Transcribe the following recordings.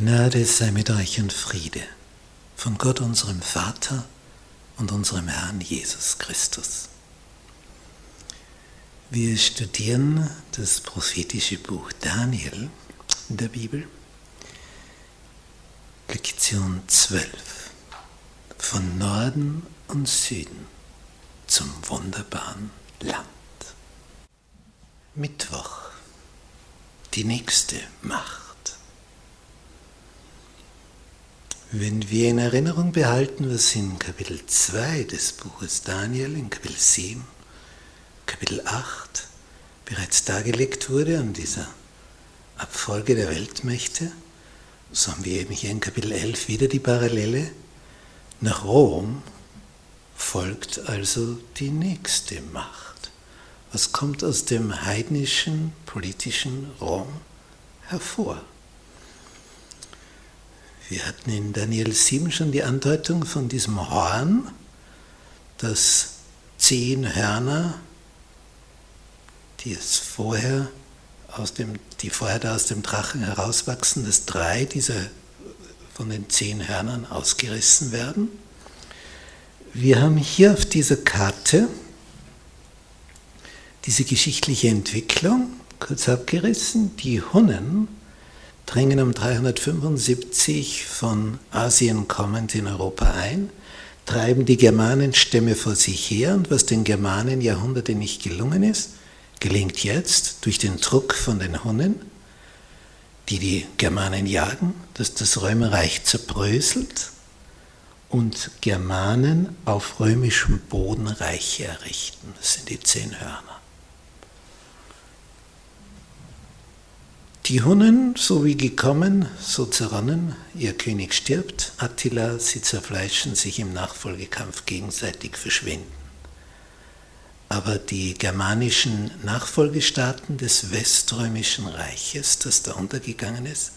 Gnade sei mit euch und Friede von Gott unserem Vater und unserem Herrn Jesus Christus. Wir studieren das prophetische Buch Daniel in der Bibel, Lektion 12, von Norden und Süden zum wunderbaren Land. Mittwoch, die nächste Macht. Wenn wir in Erinnerung behalten, was in Kapitel 2 des Buches Daniel, in Kapitel 7, Kapitel 8 bereits dargelegt wurde an dieser Abfolge der Weltmächte, so haben wir eben hier in Kapitel 11 wieder die Parallele. Nach Rom folgt also die nächste Macht. Was kommt aus dem heidnischen politischen Rom hervor? Wir hatten in Daniel 7 schon die Andeutung von diesem Horn, das zehn Hörner, die es vorher aus dem, die vorher da aus dem Drachen herauswachsen, dass drei dieser von den zehn Hörnern ausgerissen werden. Wir haben hier auf dieser Karte diese geschichtliche Entwicklung kurz abgerissen. Die Hunnen dringen um 375 von Asien kommend in Europa ein, treiben die Germanenstämme vor sich her und was den Germanen Jahrhunderte nicht gelungen ist, gelingt jetzt durch den Druck von den Hunnen, die die Germanen jagen, dass das Römerreich zerbröselt und Germanen auf römischem Boden Reiche errichten. Das sind die zehn Hörner. Die Hunnen, so wie gekommen, so zerronnen, ihr König stirbt, Attila, sie zerfleischen, sich im Nachfolgekampf gegenseitig verschwinden. Aber die germanischen Nachfolgestaaten des Weströmischen Reiches, das da untergegangen ist,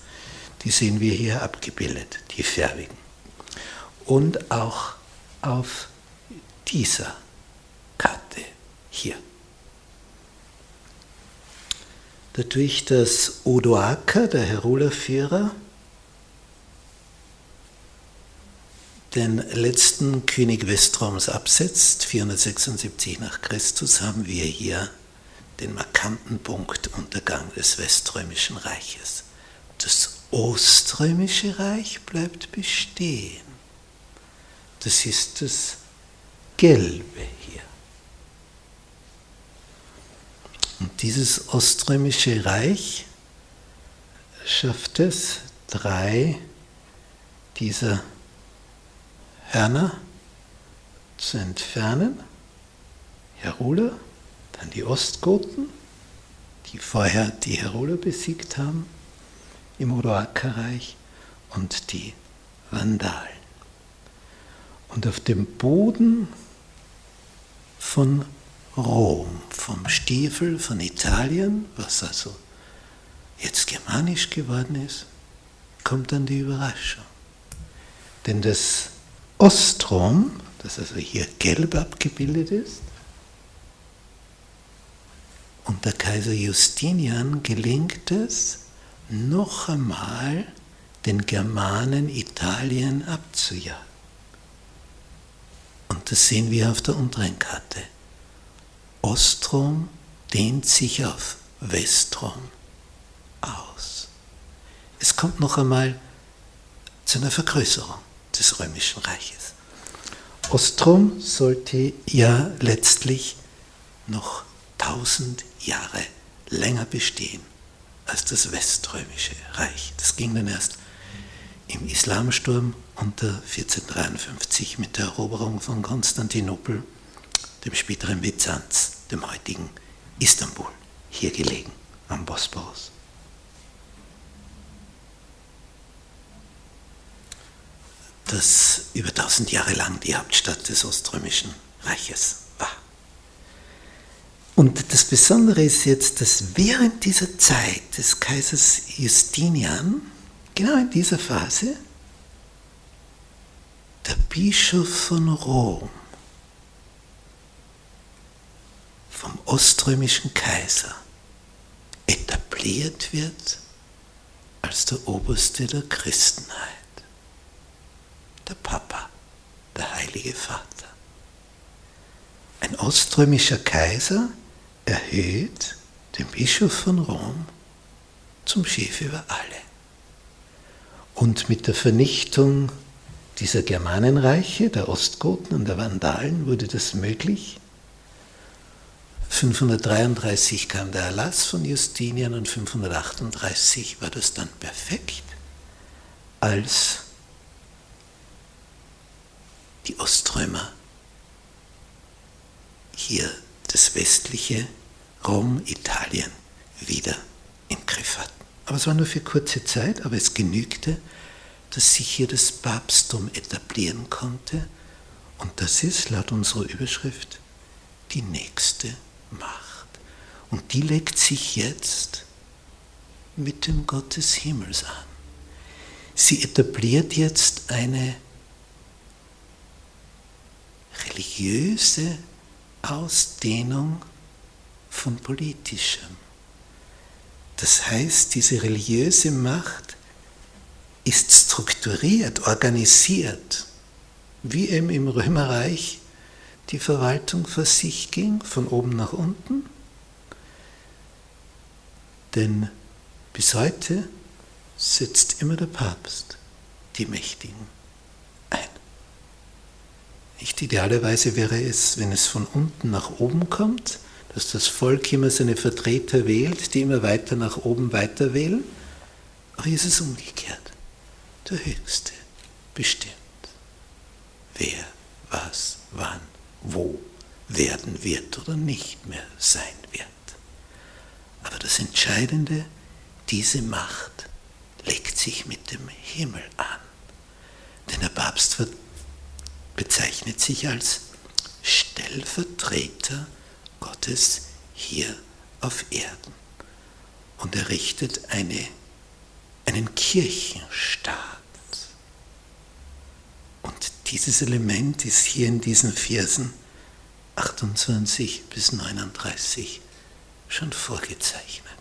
die sehen wir hier abgebildet, die Färbigen. Und auch auf dieser Karte hier dadurch, dass Odoaker, der Herulerführer, den letzten König Westroms absetzt, 476 nach Christus, haben wir hier den markanten Punkt Untergang des Weströmischen Reiches. Das Oströmische Reich bleibt bestehen. Das ist das Gelbe hier. Und dieses Oströmische Reich schafft es, drei dieser Hörner zu entfernen. Heruler, dann die Ostgoten, die vorher die Heruler besiegt haben im Odoakerreich und die Vandalen. Und auf dem Boden von Rom, vom Stiefel von Italien, was also jetzt germanisch geworden ist, kommt dann die Überraschung. Denn das Ostrom, das also hier gelb abgebildet ist, unter Kaiser Justinian gelingt es, noch einmal den Germanen Italien abzujagen. Und das sehen wir auf der unteren Karte. Ostrom dehnt sich auf Westrom aus. Es kommt noch einmal zu einer Vergrößerung des römischen Reiches. Ostrom sollte ja letztlich noch tausend Jahre länger bestehen als das weströmische Reich. Das ging dann erst im Islamsturm unter 1453 mit der Eroberung von Konstantinopel dem späteren Byzanz, dem heutigen Istanbul, hier gelegen am Bosporus. Das über tausend Jahre lang die Hauptstadt des Oströmischen Reiches war. Und das Besondere ist jetzt, dass während dieser Zeit des Kaisers Justinian, genau in dieser Phase, der Bischof von Rom vom oströmischen Kaiser etabliert wird als der Oberste der Christenheit, der Papa, der Heilige Vater. Ein oströmischer Kaiser erhöht den Bischof von Rom zum Chef über alle. Und mit der Vernichtung dieser Germanenreiche, der Ostgoten und der Vandalen, wurde das möglich. 533 kam der Erlass von Justinian und 538 war das dann perfekt, als die Oströmer hier das westliche Rom, Italien wieder im Griff hatten. Aber es war nur für kurze Zeit, aber es genügte, dass sich hier das Papsttum etablieren konnte. Und das ist laut unserer Überschrift die nächste Macht. Und die legt sich jetzt mit dem Gott des Himmels an. Sie etabliert jetzt eine religiöse Ausdehnung von politischem. Das heißt, diese religiöse Macht ist strukturiert, organisiert, wie eben im Römerreich die Verwaltung vor sich ging, von oben nach unten. Denn bis heute setzt immer der Papst die Mächtigen ein. Nicht idealerweise wäre es, wenn es von unten nach oben kommt, dass das Volk immer seine Vertreter wählt, die immer weiter nach oben weiter wählen. Aber hier ist es umgekehrt. Der Höchste bestimmt, wer, was, wann, wo werden wird oder nicht mehr sein wird. Aber das Entscheidende, diese Macht legt sich mit dem Himmel an. Denn der Papst bezeichnet sich als Stellvertreter Gottes hier auf Erden und errichtet eine, einen Kirchenstaat. Dieses Element ist hier in diesen Versen 28 bis 39 schon vorgezeichnet.